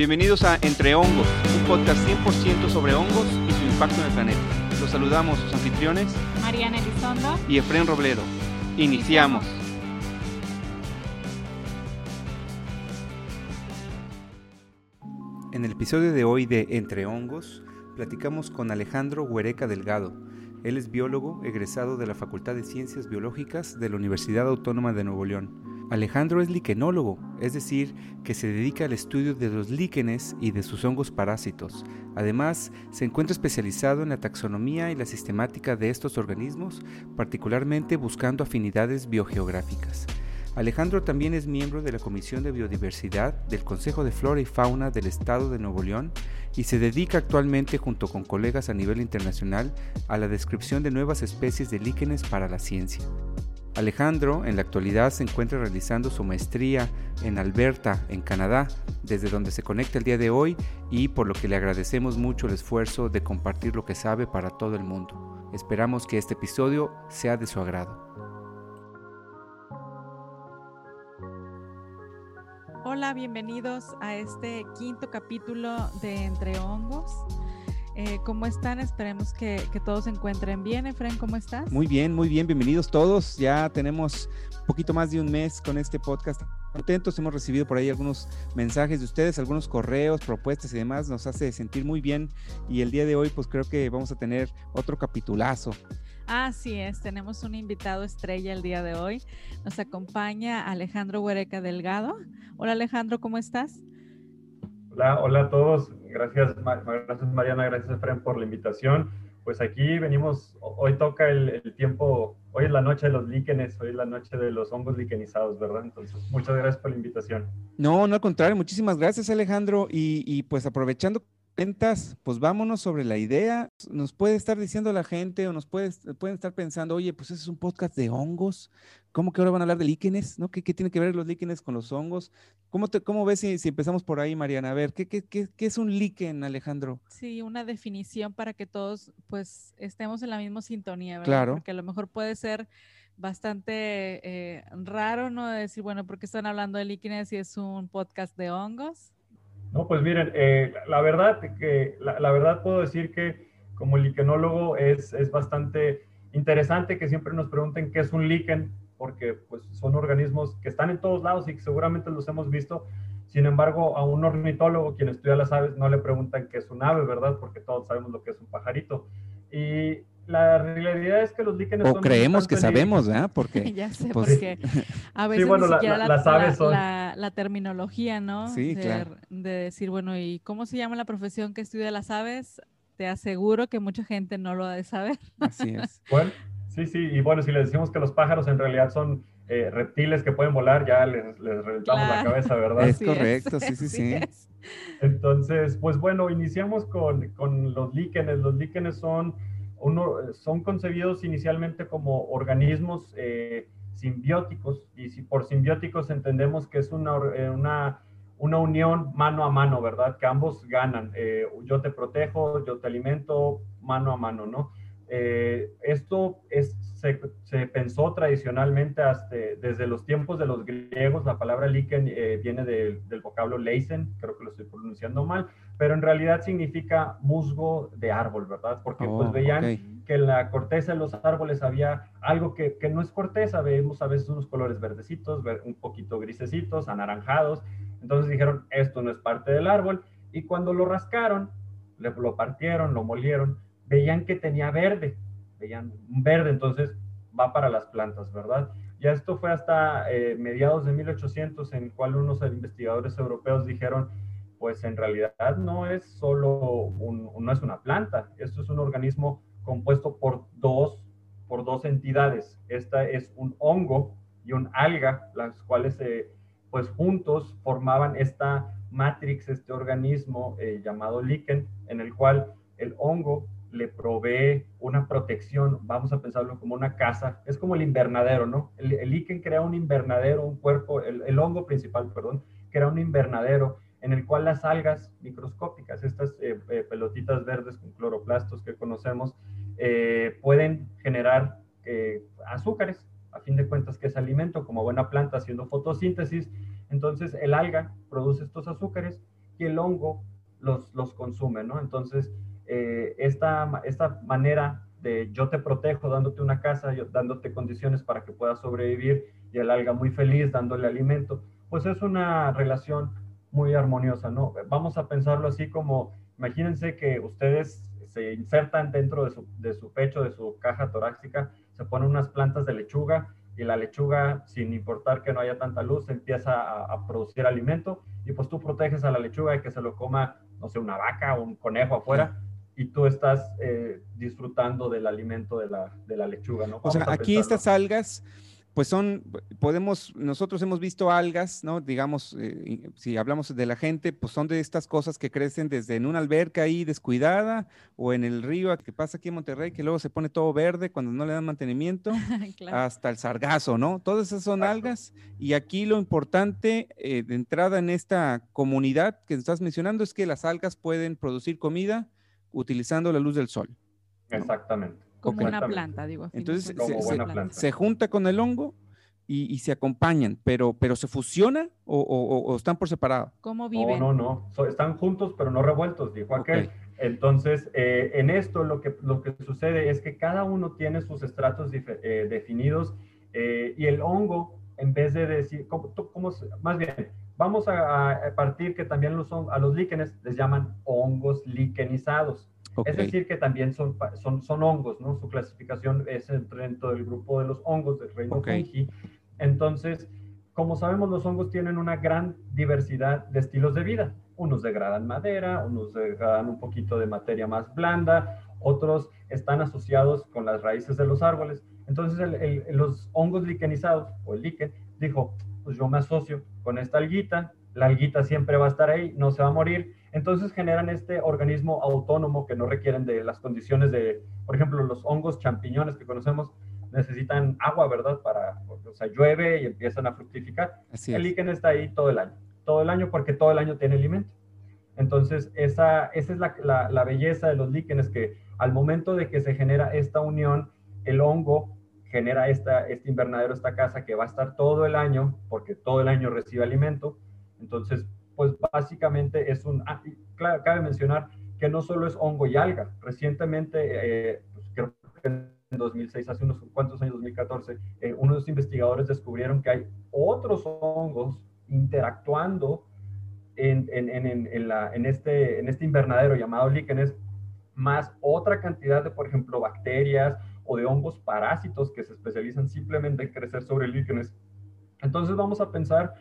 Bienvenidos a Entre Hongos, un podcast 100% sobre hongos y su impacto en el planeta. Los saludamos sus anfitriones Mariana Elizondo y Efren Robledo. Iniciamos. En el episodio de hoy de Entre Hongos, platicamos con Alejandro Huereca Delgado. Él es biólogo egresado de la Facultad de Ciencias Biológicas de la Universidad Autónoma de Nuevo León. Alejandro es liquenólogo, es decir, que se dedica al estudio de los líquenes y de sus hongos parásitos. Además, se encuentra especializado en la taxonomía y la sistemática de estos organismos, particularmente buscando afinidades biogeográficas. Alejandro también es miembro de la Comisión de Biodiversidad del Consejo de Flora y Fauna del Estado de Nuevo León y se dedica actualmente junto con colegas a nivel internacional a la descripción de nuevas especies de líquenes para la ciencia. Alejandro en la actualidad se encuentra realizando su maestría en Alberta, en Canadá, desde donde se conecta el día de hoy y por lo que le agradecemos mucho el esfuerzo de compartir lo que sabe para todo el mundo. Esperamos que este episodio sea de su agrado. Hola, bienvenidos a este quinto capítulo de Entre Hongos. Eh, ¿Cómo están? Esperemos que, todos se encuentren bien. Efren, ¿cómo estás? Muy bien, muy bien. Bienvenidos todos. Ya tenemos un poquito más de un mes con este podcast. Contentos, hemos recibido por ahí algunos mensajes de ustedes, algunos correos, propuestas y demás. Nos hace sentir muy bien. Y el día de hoy, pues creo que vamos a tener otro capitulazo. Así es, tenemos un invitado estrella el día de hoy. Nos acompaña Alejandro Huereca Delgado. Hola Alejandro, ¿cómo estás? Hola, hola a todos. Gracias, gracias Mariana, gracias Efraín por la invitación. Pues aquí venimos, hoy toca el, tiempo, hoy es la noche de los líquenes, hoy es la noche de los hongos liquenizados, ¿verdad? Entonces, muchas gracias por la invitación. No, no al contrario, muchísimas gracias Alejandro. Y pues aprovechando pues vámonos sobre la idea. Nos puede estar diciendo la gente o nos puede, pueden estar pensando, oye, pues ese es un podcast de hongos. ¿Cómo que ahora van a hablar de líquenes? ¿no? ¿Qué, qué tiene que ver los líquenes con los hongos? ¿Cómo, te, cómo ves si, si, empezamos por ahí, Mariana? A ver, ¿qué, qué, qué, qué es un líquen, Alejandro? Sí, una definición para que todos pues estemos en la misma sintonía, ¿verdad? Claro. Porque a lo mejor puede ser bastante eh, raro, ¿no? Decir, bueno, ¿por qué están hablando de líquenes si es un podcast de hongos? No, pues miren, eh, la verdad que la, verdad puedo decir que como liquenólogo es, es bastante interesante que siempre nos pregunten qué es un líquen, porque pues son organismos que están en todos lados y que seguramente los hemos visto. Sin embargo, a un ornitólogo, quien estudia las aves, no le preguntan qué es un ave, ¿verdad? Porque todos sabemos lo que es un pajarito. Y la realidad es que los líquenes o creemos que sabemos, ¿verdad? Porque ya sé, pues, porque a veces bueno, ni siquiera la, las aves son... la, terminología, ¿no? Sí, de, claro. de decir, bueno, ¿y cómo se llama la profesión que estudia las aves? Te aseguro que mucha gente no lo ha de saber. Así es. Bueno, sí, sí, y bueno, si les decimos que los pájaros en realidad son eh, reptiles que pueden volar, ya les, les reventamos la cabeza, ¿verdad? Es correcto, sí, sí, sí. Entonces, pues bueno, iniciamos con, con los líquenes. Los líquenes son son concebidos inicialmente como organismos eh, simbióticos y si por simbióticos entendemos que es una, eh, una, una, unión mano a mano, ¿verdad? Que ambos ganan. Eh, yo te protejo, yo te alimento mano a mano, ¿no? esto es, se, se, pensó tradicionalmente hasta, desde los tiempos de los griegos, la palabra líquen viene del vocablo leisen, creo que lo estoy pronunciando mal, pero en realidad significa musgo de árbol, ¿verdad? Porque pues oh, veían que en la corteza de los árboles había algo que, que, no es corteza, vemos a veces unos colores verdecitos, un poquito grisecitos, anaranjados, entonces dijeron, esto no es parte del árbol, y cuando lo rascaron, lo partieron, lo molieron, veían que tenía verde, veían verde, entonces va para las plantas, ¿verdad? Ya esto fue hasta eh, mediados de 1800, en cual unos investigadores europeos dijeron, pues en realidad no es solo no es una planta, esto es un organismo compuesto por dos, por dos entidades. Esta es un hongo y un alga, las cuales eh, pues juntos formaban esta matrix, este organismo eh, llamado líquen, en el cual el hongo le provee una protección, vamos a pensarlo como una casa, es como el invernadero, ¿no? El, el líquen crea un invernadero, un cuerpo, el, hongo principal, perdón, crea un invernadero en el cual las algas microscópicas, estas eh, eh, pelotitas verdes con cloroplastos que conocemos, eh, pueden generar azúcares, a fin de cuentas que es alimento, como buena planta haciendo fotosíntesis. Entonces el alga produce estos azúcares y el hongo los, los consume, ¿no? Entonces, eh, esta, esta manera de yo te protejo dándote una casa, yo, dándote condiciones para que puedas sobrevivir y el alga muy feliz dándole alimento, pues es una relación muy armoniosa, ¿no? Vamos a pensarlo así como, imagínense que ustedes se insertan dentro de su, de su pecho, de su caja torácica, se ponen unas plantas de lechuga y la lechuga, sin importar que no haya tanta luz, empieza a, producir alimento y pues tú proteges a la lechuga de que se lo coma, no sé, una vaca o un conejo afuera y tú estás eh, disfrutando del alimento de la, de la lechuga, ¿no? o sea, aquí estas algas pues son, podemos, nosotros hemos visto algas, ¿no? Digamos, eh, si hablamos de la gente, pues son de estas cosas que crecen desde en una alberca ahí descuidada o en el río que pasa aquí en Monterrey, que luego se pone todo verde cuando no le dan mantenimiento, hasta el sargazo, ¿no? Todas esas son algas y aquí lo importante eh, de entrada en esta comunidad que estás mencionando es que las algas pueden producir comida utilizando la luz del sol. Exactamente. Como una planta, digo. Entonces se, junta con el hongo y, se acompañan, pero, pero ¿se fusiona o, están por separado? ¿Cómo viven? No, no, no. están juntos, pero no revueltos, dijo aquel. Entonces, eh, en esto lo que, lo que sucede es que cada uno tiene sus estratos eh, definidos eh, y el hongo, en vez de decir, ¿cómo, más bien, vamos a, a, partir que también los, a los líquenes les llaman hongos liquenizados. Es decir, que también son, son, son hongos, ¿no? Su clasificación es dentro del grupo de los hongos del reino fungi. Entonces, como sabemos, los hongos tienen una gran diversidad de estilos de vida. Unos degradan madera, unos degradan un poquito de materia más blanda, otros están asociados con las raíces de los árboles. Entonces, los hongos liquenizados, o el líquen, dijo, pues yo me asocio con esta alguita, la alguita siempre va a estar ahí, no se va a morir, entonces generan este organismo autónomo que no requieren de las condiciones de, por ejemplo, los hongos champiñones que conocemos necesitan agua, ¿verdad? Para, o sea, llueve y empiezan a fructificar. el líquen está ahí todo el año, todo el año porque todo el año tiene alimento. Entonces, esa, esa es la, la, belleza de los líquenes, que al momento de que se genera esta unión, el hongo genera esta, este invernadero, esta casa que va a estar todo el año, porque todo el año recibe alimento. Entonces, pues básicamente es un, ah, claro, cabe mencionar que no solo es hongo y alga, recientemente, eh, pues creo que en 2006, hace unos cuantos años, 2014, eh, unos investigadores descubrieron que hay otros hongos interactuando en, en, en, en, la, este, este invernadero llamado líquenes, más otra cantidad de, por ejemplo, bacterias o de hongos parásitos que se especializan simplemente en crecer sobre líquenes. Entonces vamos a pensar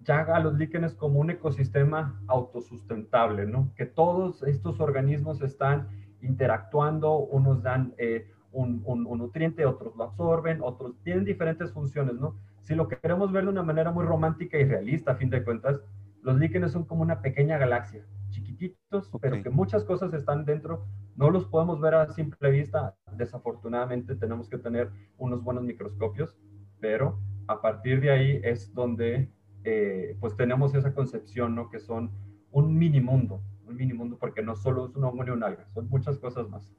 ya a los líquenes como un ecosistema autosustentable, ¿no? Que todos estos organismos están interactuando, unos dan eh, un, nutriente, otros lo absorben, otros tienen diferentes funciones, ¿no? Si lo queremos ver de una manera muy romántica y realista, a fin de cuentas, los líquenes son como una pequeña galaxia, chiquititos, pero que muchas cosas están dentro, no los podemos ver a simple vista, desafortunadamente tenemos que tener unos buenos microscopios, pero a partir de ahí es donde eh, pues tenemos esa concepción, ¿no? Que son un mini mundo, un mini mundo, porque no solo es un hongo ni un alga, son muchas cosas más.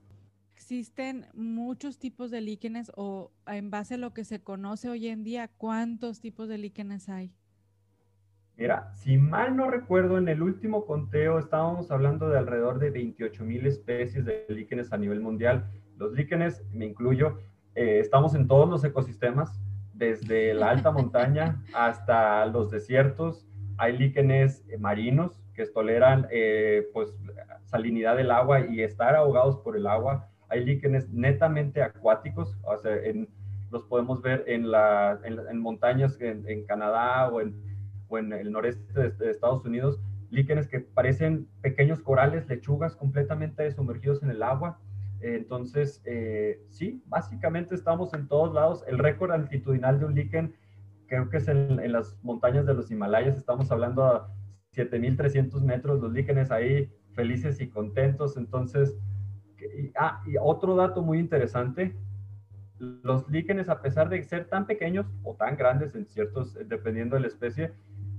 Existen muchos tipos de líquenes o en base a lo que se conoce hoy en día, ¿cuántos tipos de líquenes hay? Mira, si mal no recuerdo, en el último conteo estábamos hablando de alrededor de 28 mil especies de líquenes a nivel mundial. Los líquenes, me incluyo, eh, estamos en todos los ecosistemas, desde la alta montaña hasta los desiertos. Hay líquenes eh, marinos que toleran eh, pues, salinidad del agua y estar ahogados por el agua. Hay líquenes netamente acuáticos, o sea, los podemos ver en, la, en, montañas en, Canadá o en, o en el noreste de, Estados Unidos, líquenes que parecen pequeños corales, lechugas completamente sumergidos en el agua entonces, eh, sí, básicamente estamos en todos lados. El récord altitudinal de un líquen creo que es en, las montañas de los Himalayas. Estamos hablando a 7.300 metros, los líquenes ahí felices y contentos. Entonces, y, ah, y otro dato muy interesante, los líquenes, a pesar de ser tan pequeños o tan grandes en ciertos, dependiendo de la especie,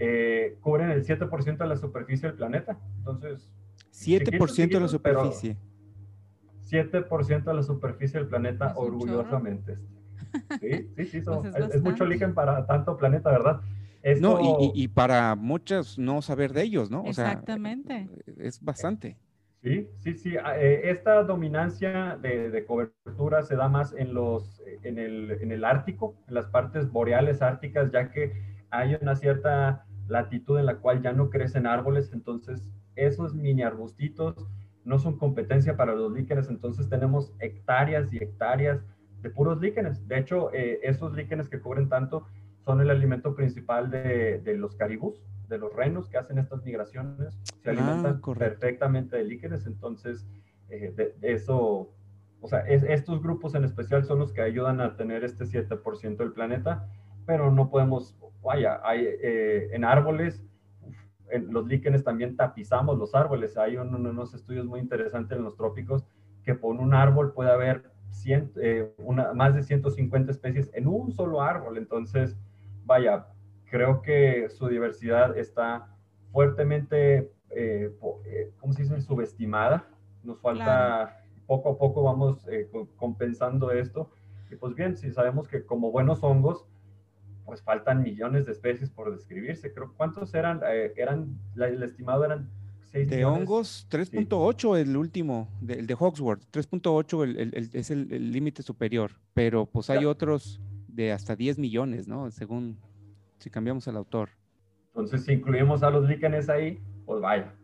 eh, cubren el 7% de la superficie del planeta. Entonces... 7% de la superficie. 7% de la superficie del planeta, orgullosamente. Sí, sí, sí, pues es, mucho líquen para tanto planeta, ¿verdad? no, y, para muchos no saber de ellos, ¿no? Exactamente. es bastante. Sí, sí, sí. Ah, eh, esta dominancia de, cobertura se da más en, los, en, el, en el Ártico, en las partes boreales árticas, ya que hay una cierta latitud en la cual ya no crecen árboles, entonces esos mini arbustitos no son competencia para los líquenes, entonces tenemos hectáreas y hectáreas de puros líquenes. De hecho, eh, esos líquenes que cubren tanto son el alimento principal de, de los caribús, de los renos que hacen estas migraciones, se ah, alimentan perfectamente de líquenes, entonces eh, de, eso, o sea, estos grupos en especial son los que ayudan a tener este 7% del planeta, pero no podemos, vaya, hay eh, en árboles, en los líquenes también tapizamos los árboles, hay unos estudios muy interesantes en los trópicos que por un árbol puede haber eh, una, más de 150 especies en un solo árbol, entonces, vaya, creo que su diversidad está fuertemente, eh, eh, ¿cómo se dice?, subestimada. Nos falta, poco a poco vamos eh, compensando esto. Y pues bien, si sabemos que como buenos hongos, pues faltan millones de especies por describirse. Creo, ¿cuántos eran? eran el estimado eran 6 De hongos, 3.8 el último, el de Hawksworth, 3.8 el, es el límite superior, pero pues hay otros de hasta 10 millones, ¿no? Según si cambiamos el autor. Entonces, si incluimos a los líquenes ahí, pues vaya,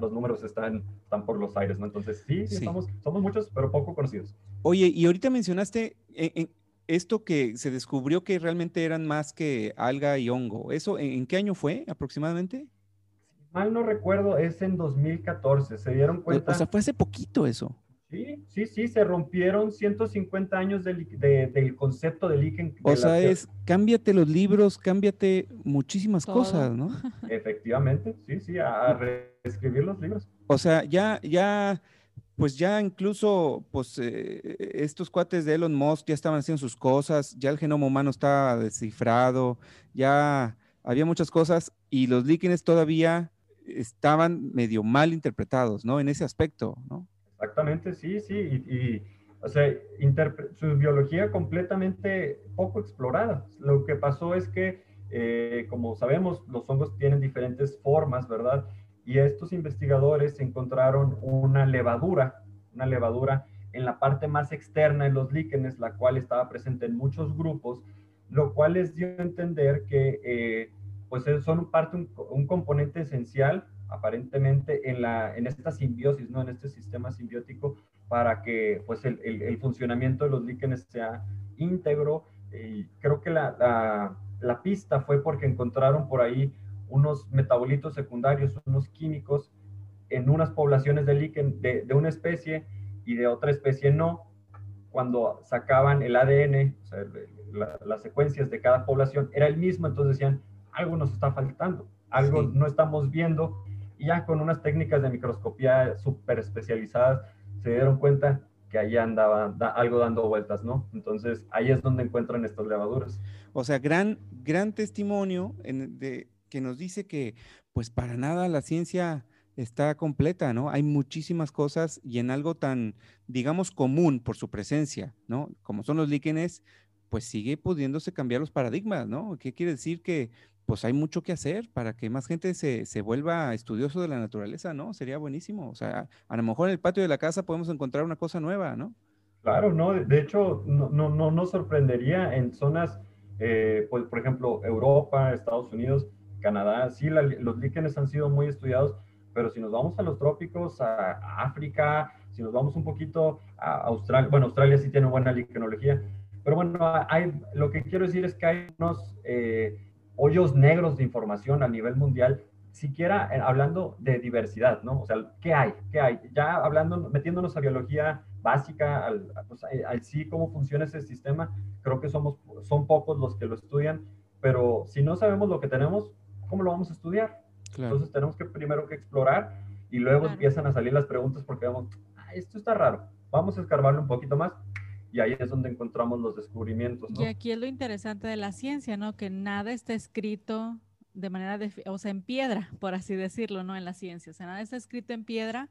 los números están, están por los aires, ¿no? Entonces, sí, Somos, somos muchos, pero poco conocidos. Oye, y ahorita mencionaste eh, en, esto que se descubrió que realmente eran más que alga y hongo. ¿Eso en, qué año fue aproximadamente? mal no recuerdo, es en 2014. Se dieron cuenta. O sea, fue hace poquito eso. Sí, sí, sí, se rompieron 150 años del, del concepto de líquen. O sea, es cámbiate los libros, cámbiate muchísimas cosas, ¿no? Efectivamente, sí, sí, a, reescribir los libros. O sea, ya, ya, pues ya incluso, pues eh, estos cuates de Elon Musk ya estaban haciendo sus cosas, ya el genoma humano estaba descifrado, ya había muchas cosas y los líquenes todavía estaban medio mal interpretados, ¿no? En ese aspecto, ¿no? Exactamente, sí, sí. Y, o sea, su biología completamente poco explorada. Lo que pasó es que, eh, como sabemos, los hongos tienen diferentes formas, ¿verdad? Y estos investigadores encontraron una levadura, una levadura en la parte más externa de los líquenes, la cual estaba presente en muchos grupos, lo cual les dio a entender que eh, pues son parte, un, componente esencial aparentemente en, la, en esta simbiosis, ¿no? en este sistema simbiótico, para que pues, el, funcionamiento de los líquenes sea íntegro. Creo que la, la, pista fue porque encontraron por ahí unos metabolitos secundarios, unos químicos, en unas poblaciones de líquen de, de una especie y de otra especie no. Cuando sacaban el ADN, o sea, las secuencias de cada población, era el mismo, entonces decían, algo nos está faltando, algo no estamos viendo y ya con unas técnicas de microscopía súper especializadas se dieron cuenta que ahí andaba algo dando vueltas, ¿no? Entonces ahí es donde encuentran estas levaduras. O sea, gran, gran testimonio de, que nos dice que pues para nada la ciencia está completa, ¿no? Hay muchísimas cosas y en algo tan, digamos, común por su presencia, ¿no? Como son los líquenes, pues sigue pudiéndose cambiar los paradigmas, ¿no? ¿Qué quiere decir que pues hay mucho que hacer para que más gente se, se, vuelva estudioso de la naturaleza, ¿no? Sería buenísimo. O sea, a lo mejor en el patio de la casa podemos encontrar una cosa nueva, ¿no? Claro, no, de hecho, no, no, no sorprendería en zonas, eh, pues, por ejemplo, Europa, Estados Unidos, Canadá, sí, los líquenes han sido muy estudiados, pero si nos vamos a los trópicos, a, África, si nos vamos un poquito a Australia, bueno, Australia sí tiene buena liquenología, pero bueno, hay, lo que quiero decir es que hay unos... Eh, hoyos negros de información a nivel mundial, siquiera eh, hablando de diversidad, ¿no? O sea, ¿qué hay? ¿Qué hay? Ya hablando, metiéndonos a biología básica, al, pues, al sí cómo funciona ese sistema, creo que somos, son pocos los que lo estudian, pero si no sabemos lo que tenemos, ¿cómo lo vamos a estudiar? Entonces tenemos que primero que explorar y luego empiezan a salir las preguntas porque vemos, ah, esto está raro, vamos a escarbarlo un poquito más y ahí es donde encontramos los descubrimientos. Y aquí es lo interesante de la ciencia, ¿no? Que nada está escrito de manera, de, o sea, en piedra, por así decirlo, ¿no? En la ciencia, o sea, nada está escrito en piedra,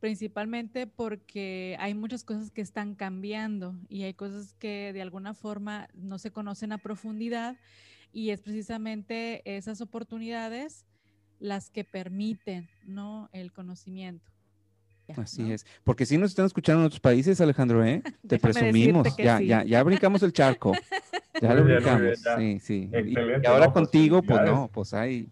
principalmente porque hay muchas cosas que están cambiando y hay cosas que de alguna forma no se conocen a profundidad y es precisamente esas oportunidades las que permiten, ¿no? El conocimiento. Así es, porque si nos están escuchando en otros países, Alejandro, ¿eh? Te presumimos, ya, ya, ya brincamos el charco, ya lo brincamos, sí, sí. Y, ahora pues, contigo, pues no, pues hay,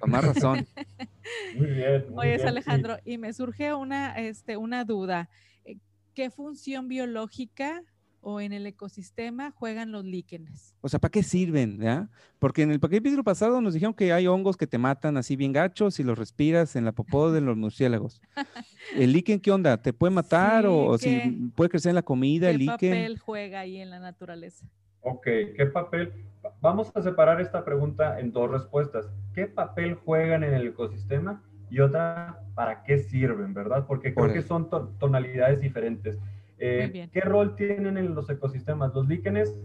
con más razón. Muy bien. Oye, Alejandro, y me surge una, este, una duda. Eh, ¿Qué función biológica o en el ecosistema juegan los líquenes. O sea, ¿para qué sirven? ¿ya? Porque en el capítulo pasado nos dijeron que hay hongos que te matan así bien gachos si los respiras en la popó de los murciélagos. ¿El líquen qué onda? ¿Te puede matar o, si puede crecer en la comida el líquen? ¿Qué papel juega ahí en la naturaleza? Ok, ¿qué papel? Vamos a separar esta pregunta en dos respuestas. ¿Qué papel juegan en el ecosistema? Y otra, ¿para qué sirven, verdad? Porque creo que son tonalidades diferentes. Eh, ¿Qué rol tienen en los ecosistemas? Los líquenes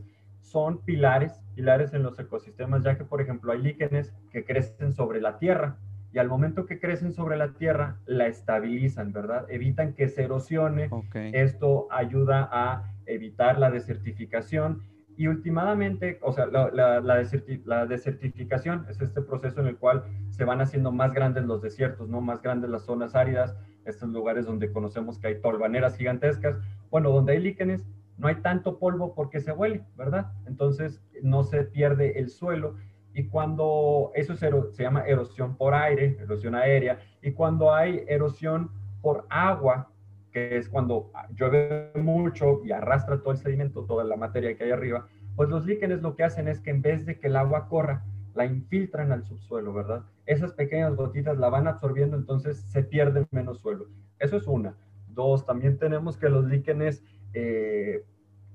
son pilares, pilares en los ecosistemas, ya que, por ejemplo, hay líquenes que crecen sobre la tierra y al momento que crecen sobre la tierra, la estabilizan, ¿verdad? Evitan que se erosione. Esto ayuda a evitar la desertificación y últimamente, o sea, la, la, desertificación es este proceso en el cual se van haciendo más grandes los desiertos, ¿no? Más grandes las zonas áridas, estos lugares donde conocemos que hay tolvaneras gigantescas. Bueno, donde hay líquenes, no hay tanto polvo porque se huele, ¿verdad? Entonces no se pierde el suelo. Y cuando eso se llama erosión por aire, erosión aérea, y cuando hay erosión por agua, que es cuando llueve mucho y arrastra todo el sedimento, toda la materia que hay arriba, pues los líquenes lo que hacen es que en vez de que el agua corra, la infiltran al subsuelo, ¿verdad? Esas pequeñas gotitas la van absorbiendo, entonces se pierde menos suelo. Eso es una. Dos, también tenemos que los líquenes eh,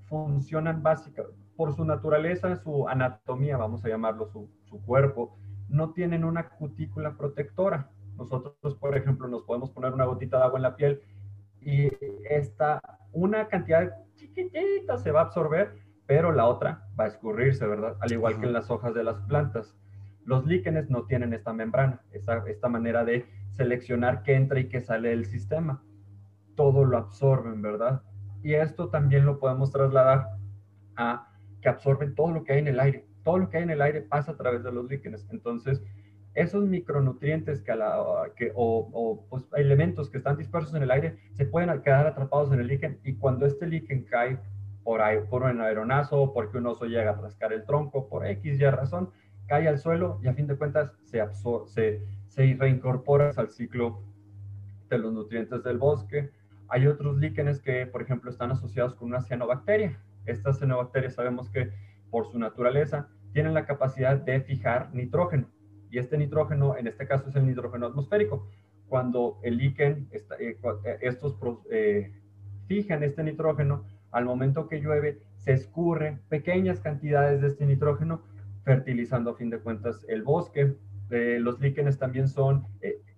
funcionan básicamente, por su naturaleza, su anatomía, vamos a llamarlo, su, su cuerpo, no tienen una cutícula protectora. Nosotros, por ejemplo, nos podemos poner una gotita de agua en la piel y esta, una cantidad chiquitita se va a absorber, pero la otra va a escurrirse, ¿verdad? Al igual que en las hojas de las plantas. Los líquenes no tienen esta membrana, esta, esta manera de seleccionar qué entra y qué sale del sistema. Todo lo absorben, ¿verdad? Y esto también lo podemos trasladar a que absorben todo lo que hay en el aire. Todo lo que hay en el aire pasa a través de los líquenes. Entonces, esos micronutrientes que, o, pues, elementos que están dispersos en el aire se pueden quedar atrapados en el líquen y cuando este líquen cae por, ahí, por un aeronazo, porque un oso llega a rascar el tronco, por X y razón, cae al suelo y a fin de cuentas se, se, se reincorpora al ciclo de los nutrientes del bosque. Hay otros líquenes que, por ejemplo, están asociados con una cianobacteria. Estas cianobacterias sabemos que por su naturaleza tienen la capacidad de fijar nitrógeno y este nitrógeno, en este caso es el nitrógeno atmosférico. Cuando el líquen, eh, eh, estos eh, fijan este nitrógeno, al momento que llueve, se escurren pequeñas cantidades de este nitrógeno, fertilizando a fin de cuentas el bosque. los líquenes también son,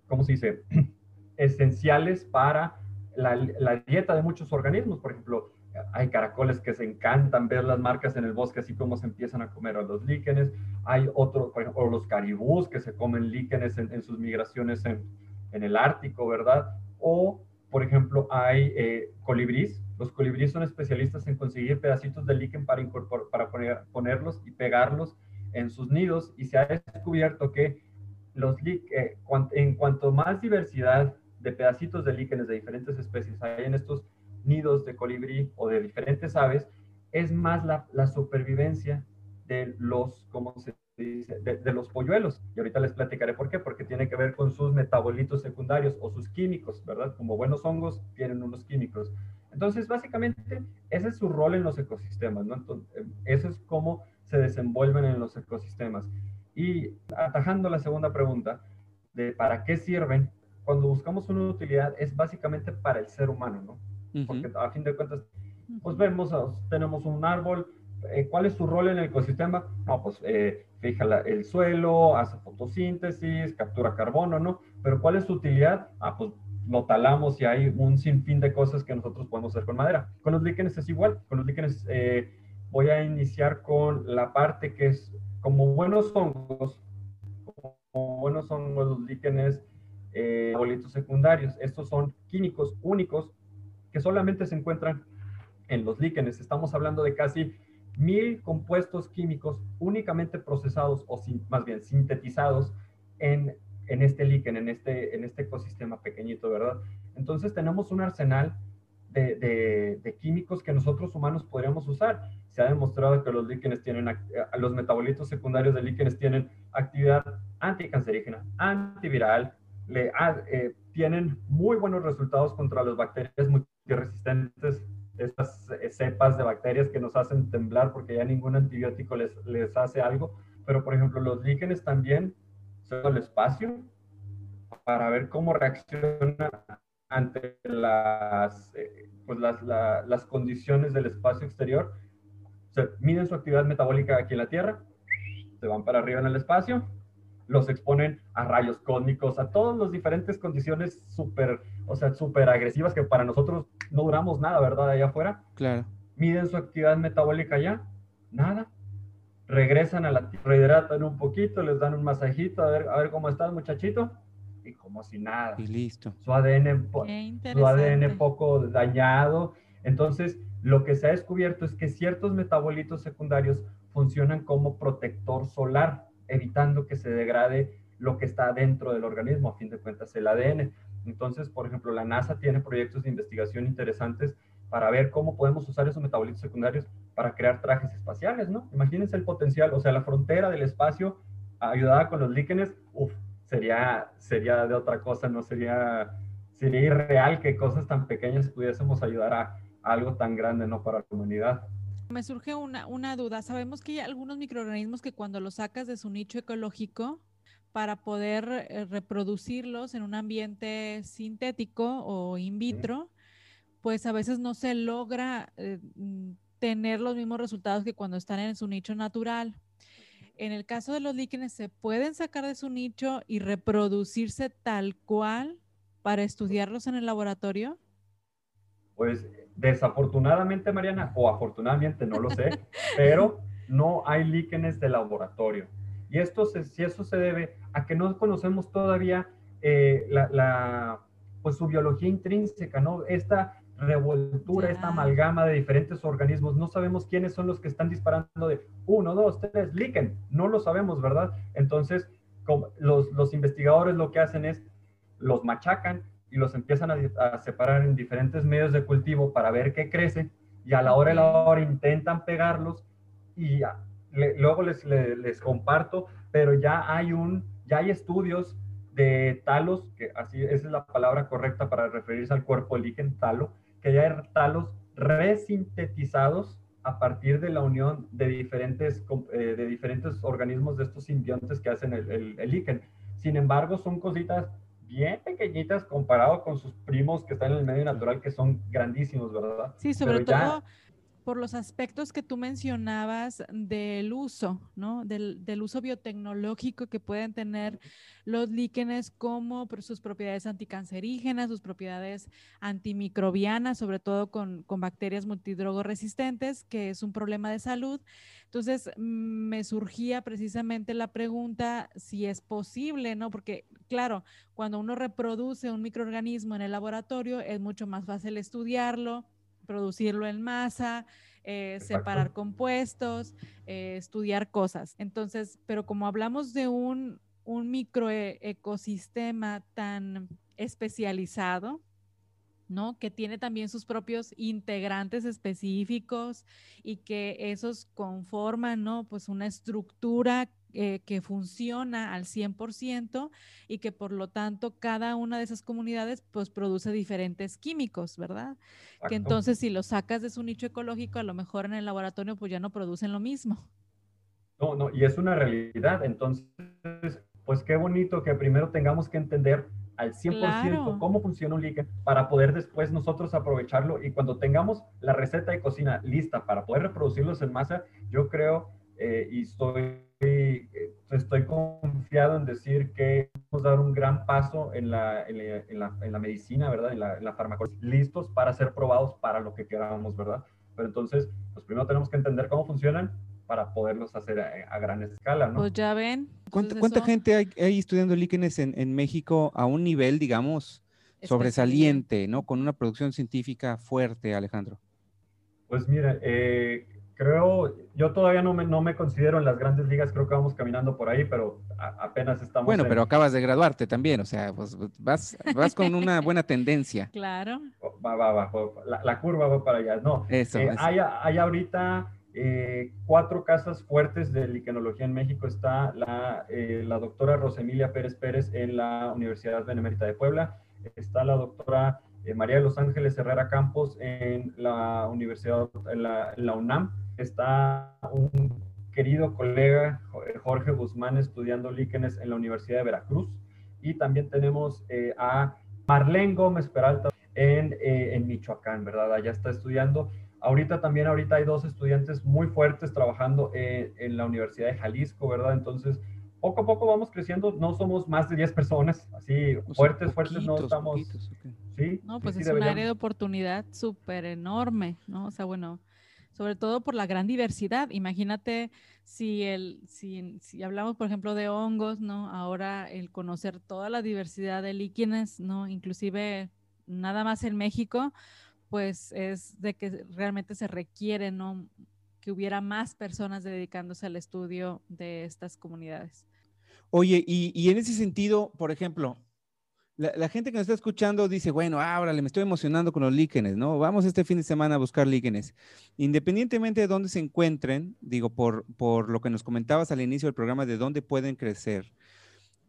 ¿cómo se dice?, esenciales para la, la, dieta de muchos organismos. Por ejemplo, hay caracoles que se encantan ver las marcas en el bosque, así como se empiezan a comer a los líquenes. Hay otros, o los caribús que se comen líquenes en, sus migraciones en, el Ártico, ¿verdad? O, por ejemplo, hay eh, colibrís. Los colibrís son especialistas en conseguir pedacitos de líquen para, para poner, ponerlos y pegarlos en sus nidos. Y se ha descubierto que los eh, en cuanto más diversidad de pedacitos de líquenes de diferentes especies hay en estos nidos de colibrí o de diferentes aves, es más la, supervivencia de los, ¿cómo se dice? De, los polluelos. Y ahorita les platicaré por qué, porque tiene que ver con sus metabolitos secundarios o sus químicos, ¿verdad? Como buenos hongos tienen unos químicos. Entonces, básicamente, ese es su rol en los ecosistemas, ¿no? Entonces, eso es cómo se desenvuelven en los ecosistemas. Y atajando la segunda pregunta de para qué sirven, cuando buscamos una utilidad es básicamente para el ser humano, ¿no? Porque a fin de cuentas, pues vemos, tenemos un árbol, eh, ¿cuál es su rol en el ecosistema? No, pues eh, fija el suelo, hace fotosíntesis, captura carbono, ¿no? Pero ¿cuál es su utilidad? Ah, pues lo talamos y hay un sinfín de cosas que nosotros podemos hacer con madera. Con los líquenes es igual, con los líquenes eh, voy a iniciar con la parte que es como buenos hongos, como buenos hongos los líquenes, eh, bolitos secundarios. Estos son químicos únicos que solamente se encuentran en los líquenes. Estamos hablando de casi mil compuestos químicos únicamente procesados o más bien sintetizados en, en este líquen, en este, en este ecosistema pequeñito, ¿verdad? Entonces tenemos un arsenal de, de, químicos que nosotros humanos podríamos usar. Se ha demostrado que los líquenes tienen, eh, los metabolitos secundarios de líquenes tienen actividad anticancerígena, antiviral, le, ah, eh, tienen muy buenos resultados contra las bacterias multiresistentes, estas cepas de bacterias que nos hacen temblar porque ya ningún antibiótico les, les hace algo. Pero, por ejemplo, los líquenes también son el espacio para ver cómo reacciona ante las, eh, pues las, las condiciones del espacio exterior. Se miden su actividad metabólica aquí en la Tierra, se van para arriba en el espacio, los exponen a rayos cósmicos, a todas las diferentes condiciones súper, o sea, súper agresivas que para nosotros no duramos nada, ¿verdad? Allá afuera. Claro. Miden su actividad metabólica allá, nada. Regresan a la tierra, hidratan un poquito, les dan un masajito, a ver, a ver cómo estás, muchachito y como si nada. Y listo. Su ADN, su ADN poco dañado. Entonces, lo que se ha descubierto es que ciertos metabolitos secundarios funcionan como protector solar, evitando que se degrade lo que está dentro del organismo, a fin de cuentas el ADN. Entonces, por ejemplo, la NASA tiene proyectos de investigación interesantes para ver cómo podemos usar esos metabolitos secundarios para crear trajes espaciales, ¿no? Imagínense el potencial, o sea, la frontera del espacio ayudada con los líquenes, uff, sería, sería de otra cosa, no sería, sería irreal que cosas tan pequeñas pudiésemos ayudar a, algo tan grande, ¿no? Para la humanidad. Me surge una, una duda. Sabemos que hay algunos microorganismos que cuando los sacas de su nicho ecológico, para poder eh, reproducirlos en un ambiente sintético o in vitro, pues a veces no se logra eh, tener los mismos resultados que cuando están en su nicho natural en el caso de los líquenes, ¿se pueden sacar de su nicho y reproducirse tal cual para estudiarlos en el laboratorio? Pues desafortunadamente, Mariana, o afortunadamente, no lo sé, pero no hay líquenes de laboratorio. Y esto si eso se debe a que no conocemos todavía eh, la, pues su biología intrínseca, ¿no? Esta revoltura, esta amalgama de diferentes organismos. No sabemos quiénes son los que están disparando de uno, dos, tres, líquen. No lo sabemos, ¿verdad? Entonces, los, los, investigadores lo que hacen es los machacan y los empiezan a, separar en diferentes medios de cultivo para ver qué crece y a la hora de la hora intentan pegarlos y luego les, les, les, comparto, pero ya hay un, ya hay estudios de talos, que así esa es la palabra correcta para referirse al cuerpo líquen, talo, que ya hay talos resintetizados a partir de la unión de diferentes, eh, de diferentes organismos de estos simbiontes que hacen el, el, líquen. Sin embargo, son cositas bien pequeñitas comparado con sus primos que están en el medio natural, que son grandísimos, ¿verdad? Sí, sobre todo por los aspectos que tú mencionabas del uso, ¿no? Del, uso biotecnológico que pueden tener los líquenes como sus propiedades anticancerígenas, sus propiedades antimicrobianas, sobre todo con, con bacterias multidrogoresistentes, que es un problema de salud. Entonces, me surgía precisamente la pregunta si es posible, ¿no? Porque, claro, cuando uno reproduce un microorganismo en el laboratorio, es mucho más fácil estudiarlo producirlo en masa, eh, separar compuestos, eh, estudiar cosas. Entonces, pero como hablamos de un, un microecosistema tan especializado, ¿no? Que tiene también sus propios integrantes específicos y que esos conforman, ¿no? Pues una estructura eh, que funciona al 100% y que por lo tanto cada una de esas comunidades pues produce diferentes químicos, ¿verdad? Que entonces si lo sacas de su nicho ecológico, a lo mejor en el laboratorio pues ya no producen lo mismo. No, no, y es una realidad. Entonces, pues qué bonito que primero tengamos que entender al 100% cómo funciona un líquen para poder después nosotros aprovecharlo y cuando tengamos la receta de cocina lista para poder reproducirlos en masa, yo creo eh, y estoy estoy confiado en decir que vamos a dar un gran paso en la, en la, en la, medicina, ¿verdad? En la, en la farmacología, listos para ser probados para lo que queramos, ¿verdad? Pero entonces, pues primero tenemos que entender cómo funcionan para poderlos hacer a, gran escala, ¿no? Pues ya ven. ¿Cuánta, ¿cuánta gente hay, hay, estudiando líquenes en, en, México a un nivel, digamos, sobresaliente, ¿no? Con una producción científica fuerte, Alejandro. Pues mira, eh, creo, yo todavía no me, no me considero en las grandes ligas, creo que vamos caminando por ahí, pero apenas estamos. Bueno, pero acabas de graduarte también, o sea, pues vas, vas con una buena tendencia. Claro. Va, va, va, la, curva va para allá. No, eso, eh, Hay, hay, ahorita eh, cuatro casas fuertes de liquenología en México. Está la, eh, la doctora Rosemilia Pérez Pérez en la Universidad Benemérita de Puebla. Está la doctora María de los Ángeles Herrera Campos en la Universidad, en la, en la UNAM está un querido colega Jorge Guzmán estudiando líquenes en la Universidad de Veracruz y también tenemos eh, a Marlene Gómez Peralta en, eh, en, Michoacán, ¿verdad? Allá está estudiando. Ahorita también, ahorita hay dos estudiantes muy fuertes trabajando eh, en la Universidad de Jalisco, ¿verdad? Entonces, poco a poco vamos creciendo, no somos más de 10 personas, así fuertes, fuertes, no estamos... Sí, no, pues es un área de oportunidad súper enorme, ¿no? O sea, bueno, sobre todo por la gran diversidad. Imagínate si, el, si, si, hablamos, por ejemplo, de hongos, ¿no? Ahora el conocer toda la diversidad de líquenes, ¿no? Inclusive nada más en México, pues es de que realmente se requiere, ¿no? Que hubiera más personas dedicándose al estudio de estas comunidades. Oye, y, y en ese sentido, por ejemplo, la, gente que nos está escuchando dice, bueno, ahora me estoy emocionando con los líquenes, ¿no? Vamos este fin de semana a buscar líquenes. Independientemente de dónde se encuentren, digo, por, por lo que nos comentabas al inicio del programa, de dónde pueden crecer.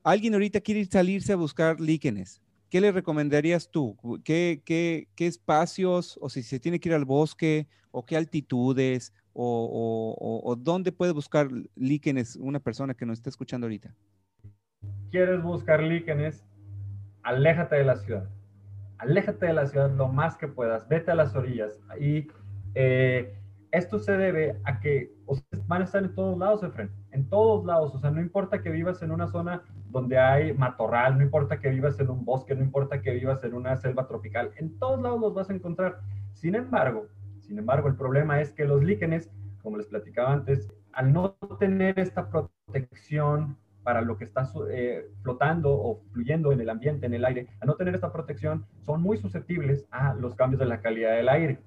Alguien ahorita quiere salirse a buscar líquenes. ¿Qué le recomendarías tú? ¿Qué, qué, espacios, o si se tiene que ir al bosque, o qué altitudes, o, o, o dónde puede buscar líquenes una persona que nos está escuchando ahorita? ¿Quieres buscar líquenes? Aléjate de la ciudad. Aléjate de la ciudad lo más que puedas, vete a las orillas. Y eh, esto se debe a que van a estar en todos lados, Efren, en todos lados. O sea, no importa que vivas en una zona donde hay matorral, no importa que vivas en un bosque, no importa que vivas en una selva tropical, en todos lados los vas a encontrar. Sin embargo, sin embargo, el problema es que los líquenes, como les platicaba antes, al no tener esta protección para lo que está eh, flotando o fluyendo en el ambiente, en el aire, a no tener esta protección, son muy susceptibles a los cambios de la calidad del aire.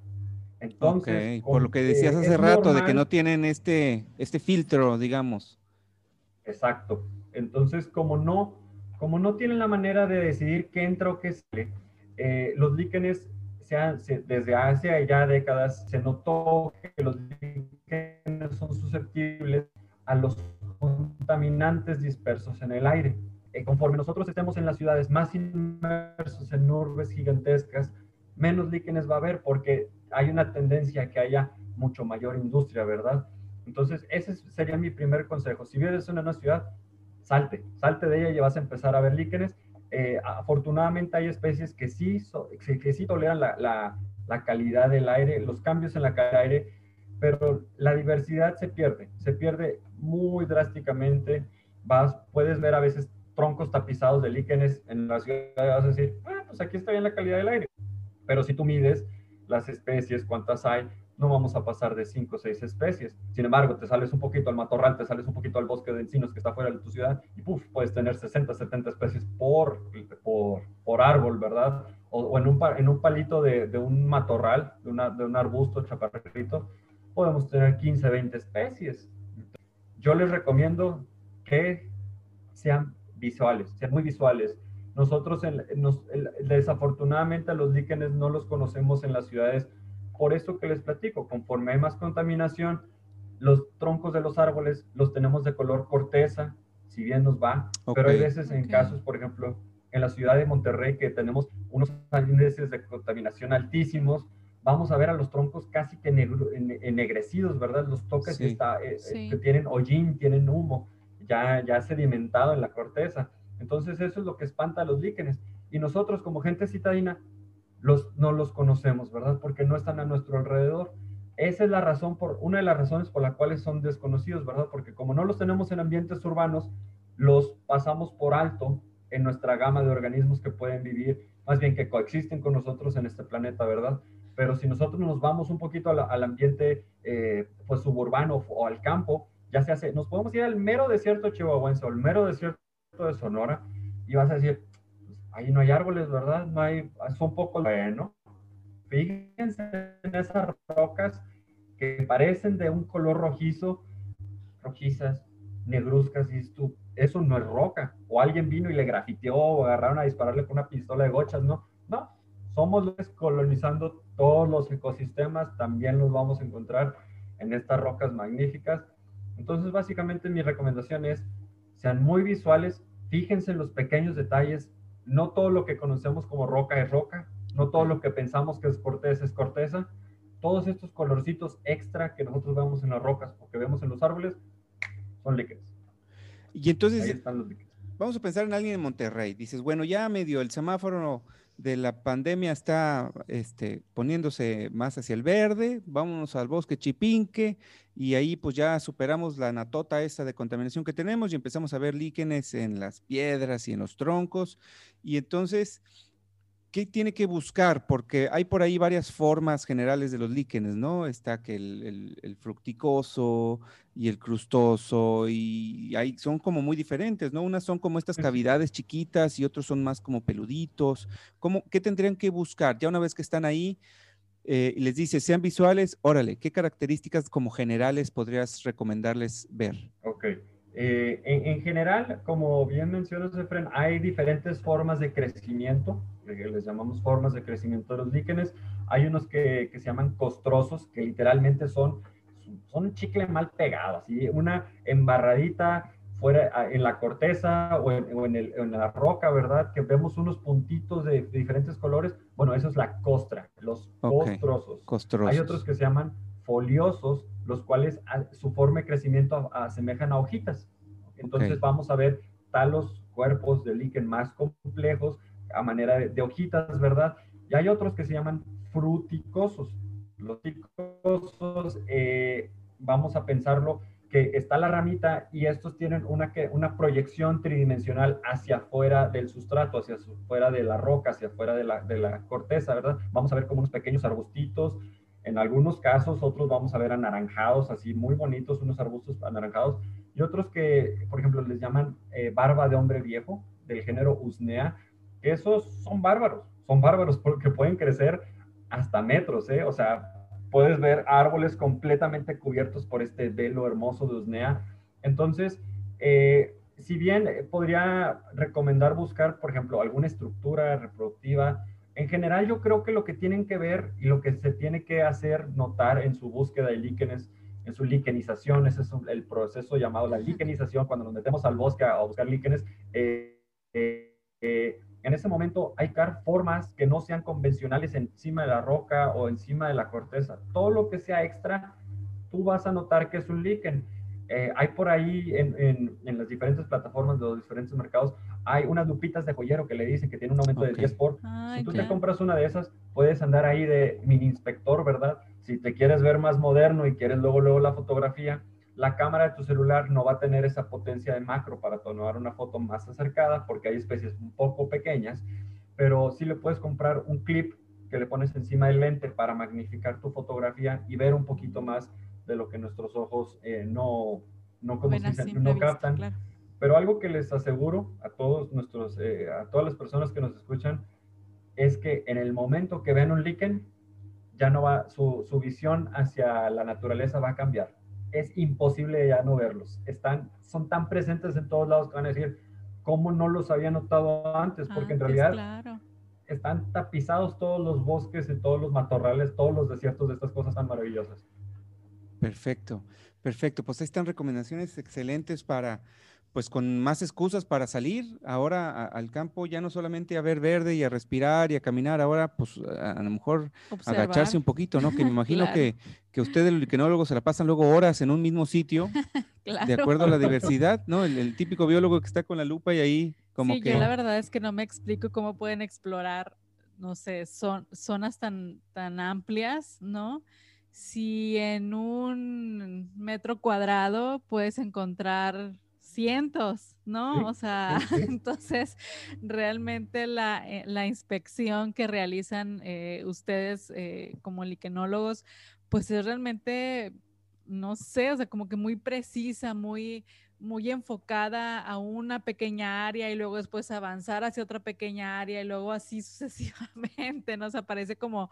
Entonces, por lo que decías hace rato, de que no tienen este, este filtro, digamos. Exacto. Entonces, como no, como no tienen la manera de decidir qué entra o qué sale, eh, los líquenes, desde hace ya décadas, se notó que los líquenes son susceptibles a los contaminantes dispersos en el aire. Y conforme nosotros estemos en las ciudades más inmersos en urbes gigantescas, menos líquenes va a haber porque hay una tendencia a que haya mucho mayor industria, ¿verdad? Entonces, ese sería mi primer consejo. Si vives en una ciudad, salte, salte de ella y vas a empezar a ver líquenes. Eh, afortunadamente hay especies que sí, que sí toleran la calidad del aire, los cambios en la calidad del aire, pero la diversidad se pierde, se pierde muy drásticamente. Vas, puedes ver a veces troncos tapizados de líquenes en la ciudad, vas a decir, ah, pues aquí está bien la calidad del aire. Pero si tú mides las especies, cuántas hay, no vamos a pasar de 5 o 6 especies. Sin embargo, te sales un poquito al matorral, te sales un poquito al bosque de encinos que está fuera de tu ciudad y puff, puedes tener 60, 70 especies por, por, por árbol, ¿verdad? O, en, un, en un palito de, de un matorral, de, una, de un arbusto chaparrito, podemos tener 15, 20 especies. Yo les recomiendo que sean visuales, sean muy visuales. Nosotros desafortunadamente los líquenes no los conocemos en las ciudades. Por eso que les platico, conforme hay más contaminación, los troncos de los árboles los tenemos de color corteza, si bien nos va, pero hay veces en casos, por ejemplo, en la ciudad de Monterrey que tenemos unos índices de contaminación altísimos, vamos a ver a los troncos casi que ennegrecidos, ¿verdad? Los toques que, está, eh, eh, que tienen hollín, tienen humo, ya, ya sedimentado en la corteza. Entonces eso es lo que espanta a los líquenes. Y nosotros como gente citadina los, no los conocemos, ¿verdad? Porque no están a nuestro alrededor. Esa es la razón, por, una de las razones por las cuales son desconocidos, ¿verdad? Porque como no los tenemos en ambientes urbanos, los pasamos por alto en nuestra gama de organismos que pueden vivir, más bien que coexisten con nosotros en este planeta, ¿verdad? Pero si nosotros nos vamos un poquito al, ambiente eh, pues suburbano o al campo, ya se hace, nos podemos ir al mero desierto chihuahuense o al mero desierto de Sonora y vas a decir, pues, ahí no hay árboles, ¿verdad? No hay, es un poco bueno. Fíjense en esas rocas que parecen de un color rojizo, rojizas, negruzcas, y tú, eso no es roca. O alguien vino y le grafiteó o agarraron a dispararle con una pistola de gochas, ¿no? No, somos los colonizando todos los ecosistemas, también los vamos a encontrar en estas rocas magníficas. Entonces, básicamente mi recomendación es, sean muy visuales, fíjense en los pequeños detalles, no todo lo que conocemos como roca es roca, no todo lo que pensamos que es corteza es corteza, todos estos colorcitos extra que nosotros vemos en las rocas o que vemos en los árboles son líquidos. Y entonces, vamos a pensar en alguien en Monterrey. Dices, bueno, ya medio el semáforo de la pandemia está este, poniéndose más hacia el verde, vámonos al bosque Chipinque y ahí pues ya superamos la natota esta de contaminación que tenemos y empezamos a ver líquenes en las piedras y en los troncos. Y entonces ¿qué tiene que buscar? Porque hay por ahí varias formas generales de los líquenes, ¿no? Está que el, fructicoso y el crustoso, y hay, son como muy diferentes, ¿no? Unas son como estas cavidades chiquitas y otros son más como peluditos. ¿Cómo, ¿Qué tendrían que buscar? Ya una vez que están ahí, eh, y les dice, sean visuales, órale, ¿qué características como generales podrías recomendarles ver? Ok. Eh, en, general, como bien mencionas, Efren, hay diferentes formas de crecimiento, que les llamamos formas de crecimiento de los líquenes. Hay unos que, que se llaman costrosos, que literalmente son, son un chicle mal pegado, así, una embarradita fuera en la corteza o, en, el, en, la roca, ¿verdad? Que vemos unos puntitos de, diferentes colores. Bueno, eso es la costra, los costrosos. costrosos. Hay otros que se llaman foliosos, los cuales su forma de crecimiento asemejan a hojitas. Entonces vamos a ver talos cuerpos de líquen más complejos a manera de, hojitas, ¿verdad? Y hay otros que se llaman fruticosos. Los fruticosos, eh, vamos a pensarlo, que está la ramita y estos tienen una, una proyección tridimensional hacia afuera del sustrato, hacia afuera de la roca, hacia afuera de la, de la corteza, ¿verdad? Vamos a ver como unos pequeños arbustitos en algunos casos, otros vamos a ver anaranjados, así muy bonitos, unos arbustos anaranjados, y otros que, por ejemplo, les llaman eh, barba de hombre viejo, del género Usnea, esos son bárbaros, son bárbaros porque pueden crecer hasta metros, ¿eh? O sea, puedes ver árboles completamente cubiertos por este velo hermoso de Usnea. Entonces, eh, si bien podría recomendar buscar, por ejemplo, alguna estructura reproductiva, en general, yo creo que lo que tienen que ver y lo que se tiene que hacer notar en su búsqueda de líquenes, en su liquenización, ese es el proceso llamado la liquenización, cuando nos metemos al bosque a buscar líquenes, eh, eh, eh, en ese momento hay que formas que no sean convencionales encima de la roca o encima de la corteza. Todo lo que sea extra, tú vas a notar que es un líquen. Hay por ahí en, en, las diferentes plataformas de los diferentes mercados, hay unas lupitas de joyero que le dicen que tiene un aumento de 10 por. si tú te compras una de esas, puedes andar ahí de mini inspector, ¿verdad? Si te quieres ver más moderno y quieres luego, luego la fotografía, la cámara de tu celular no va a tener esa potencia de macro para tomar una foto más acercada porque hay especies un poco pequeñas, pero sí le puedes comprar un clip que le pones encima del lente para magnificar tu fotografía y ver un poquito más de lo que nuestros ojos eh, no, no, como no captan. Pero algo que les aseguro a todos nuestros, eh, a todas las personas que nos escuchan, es que en el momento que ven un líquen, ya no va, su, su, visión hacia la naturaleza va a cambiar. Es imposible ya no verlos. Están, son tan presentes en todos lados que van a decir, ¿cómo no los había notado antes? Porque en realidad están tapizados todos los bosques y todos los matorrales, todos los desiertos de estas cosas tan maravillosas. Perfecto, perfecto. Pues ahí están recomendaciones excelentes para pues con más excusas para salir ahora al campo, ya no solamente a ver verde y a respirar y a caminar, ahora pues a, lo mejor agacharse un poquito, ¿no? Que me imagino que, que ustedes, los liquenólogos, se la pasan luego horas en un mismo sitio, de acuerdo a la diversidad, ¿no? El, típico biólogo que está con la lupa y ahí como sí, que... yo la verdad es que no me explico cómo pueden explorar, no sé, son, zonas tan, tan amplias, ¿no? Si en un metro cuadrado puedes encontrar cientos, ¿no? O sea, entonces realmente la, eh, la, inspección que realizan eh, ustedes eh, como liquenólogos, pues es realmente, no sé, o sea, como que muy precisa, muy, muy enfocada a una pequeña área y luego después avanzar hacia otra pequeña área y luego así sucesivamente, ¿no? O sea, parece como,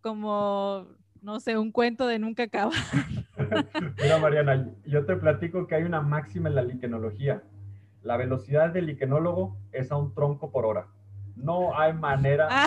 como no sé, un cuento de nunca acabar. Mira, Mariana, yo te platico que hay una máxima en la liquenología. La velocidad del liquenólogo es a un tronco por hora. No hay manera ah.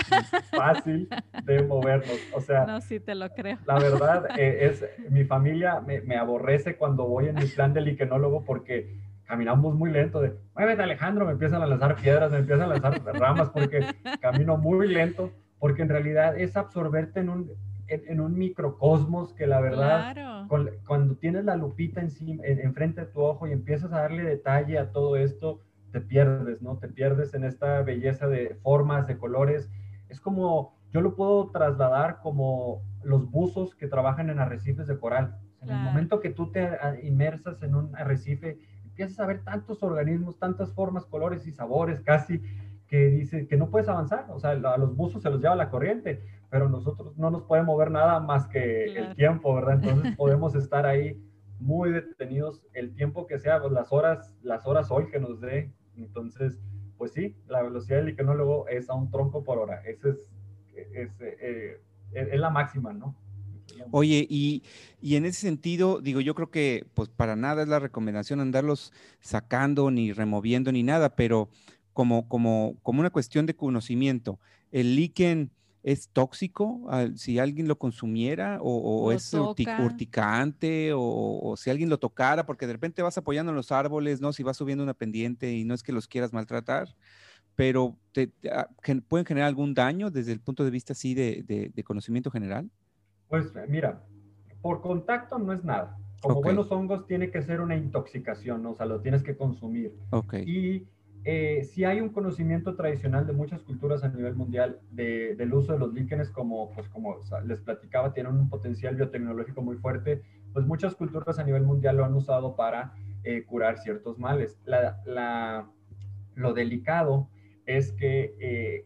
fácil de movernos. O sea, no, sí te lo creo. La verdad eh, es, mi familia me, me, aborrece cuando voy en mi plan de liquenólogo porque caminamos muy lento. De, muévete Alejandro, me empiezan a lanzar piedras, me empiezan a lanzar ramas porque camino muy lento, porque en realidad es absorberte en un, en, un microcosmos que la verdad, cuando tienes la lupita encima, enfrente de tu ojo y empiezas a darle detalle a todo esto, te pierdes, ¿no? Te pierdes en esta belleza de formas, de colores. Es como, yo lo puedo trasladar como los buzos que trabajan en arrecifes de coral. En el momento que tú te inmersas en un arrecife, empiezas a ver tantos organismos, tantas formas, colores y sabores casi, que dice que no puedes avanzar. O sea, a los buzos se los lleva la corriente pero nosotros no nos puede mover nada más que el tiempo, ¿verdad? Entonces podemos estar ahí muy detenidos el tiempo que sea, pues las horas, las horas hoy que nos dé. Entonces, pues sí, la velocidad del liquenólogo es a un tronco por hora. Esa es, es, eh, es, la máxima, ¿no? Oye, y, y, en ese sentido, digo, yo creo que pues para nada es la recomendación andarlos sacando ni removiendo ni nada, pero como, como, como una cuestión de conocimiento, el líquen ¿Es tóxico si alguien lo consumiera o, es urticante o, si alguien lo tocara? Porque de repente vas apoyando en los árboles, ¿no? Si vas subiendo una pendiente y no es que los quieras maltratar, pero te, ah, ¿pueden generar algún daño desde el punto de vista así de, conocimiento general? Pues mira, por contacto no es nada. Como buenos hongos tiene que ser una intoxicación, o sea, lo tienes que consumir. Okay. Y eh, si hay un conocimiento tradicional de muchas culturas a nivel mundial del uso de los líquenes, como, pues, como les platicaba, tienen un potencial biotecnológico muy fuerte, pues muchas culturas a nivel mundial lo han usado para eh, curar ciertos males. lo delicado es que eh,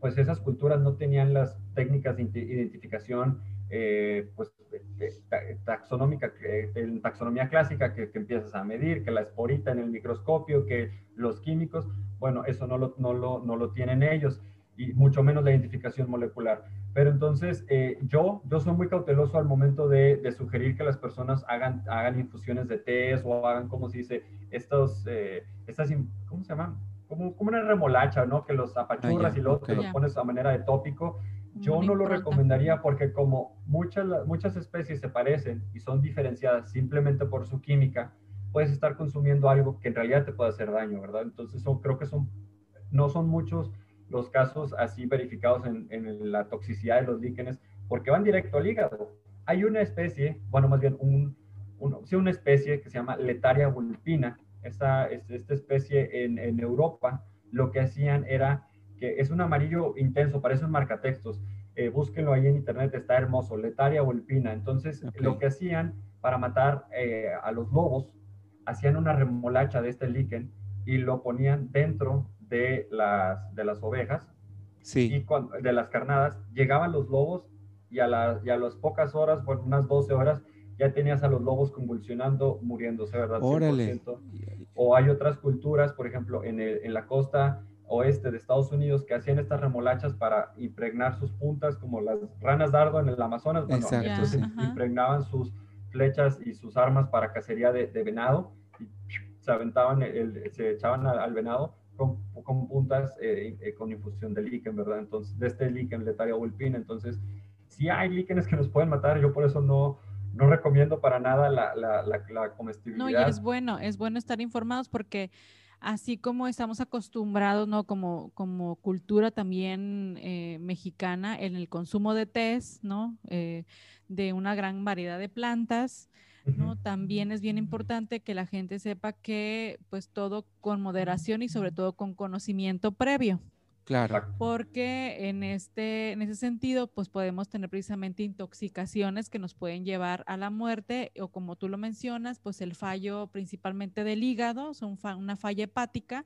pues esas culturas no tenían las técnicas de identificación pues taxonómica, en taxonomía clásica que, empiezas a medir, que la esporita en el microscopio, que los químicos, bueno, eso no lo, no lo, no lo tienen ellos y mucho menos la identificación molecular. Pero entonces eh, yo, yo soy muy cauteloso al momento de, de, sugerir que las personas hagan, hagan infusiones de té o hagan, como se dice, estos, eh, estas, ¿cómo se llama? Como, como una remolacha, ¿no? Que los apachurras ah, y luego los pones a manera de tópico yo no lo recomendaría porque como muchas, muchas especies se parecen y son diferenciadas simplemente por su química, puedes estar consumiendo algo que en realidad te puede hacer daño, ¿verdad? Entonces son, creo que son, no son muchos los casos así verificados en, en la toxicidad de los líquenes porque van directo al hígado. Hay una especie, bueno, más bien un, sí, una especie que se llama Letaria vulpina. Esta, esta especie en, en Europa lo que hacían era que es un amarillo intenso, parece un marcatextos. Eh, búsquenlo ahí en internet, está hermoso, Letaria o Elpina. Entonces, lo que hacían para matar eh, a los lobos, hacían una remolacha de este líquen y lo ponían dentro de las, de las ovejas sí. y de las carnadas. Llegaban los lobos y a, las pocas horas, por unas 12 horas, ya tenías a los lobos convulsionando, muriéndose, ¿verdad? Órale. O hay otras culturas, por ejemplo, en, en la costa oeste de Estados Unidos que hacían estas remolachas para impregnar sus puntas, como las ranas dardo en el Amazonas. Bueno, entonces impregnaban sus flechas y sus armas para cacería de, venado y se aventaban, el, se echaban al, venado con, con puntas eh, eh, con infusión de líquen, ¿verdad? Entonces, de este líquen, letaria vulpina. Entonces, si hay líquenes que nos pueden matar, yo por eso no, no recomiendo para nada la, la, la, la comestibilidad. No, y es bueno, es bueno estar informados porque así como estamos acostumbrados, ¿no? Como, como cultura también eh, mexicana en el consumo de tés, ¿no? Eh, de una gran variedad de plantas, ¿no? También es bien importante que la gente sepa que pues todo con moderación y sobre todo con conocimiento previo. Claro. Porque en este, en ese sentido, pues podemos tener precisamente intoxicaciones que nos pueden llevar a la muerte, o como tú lo mencionas, pues el fallo principalmente del hígado, son una falla hepática,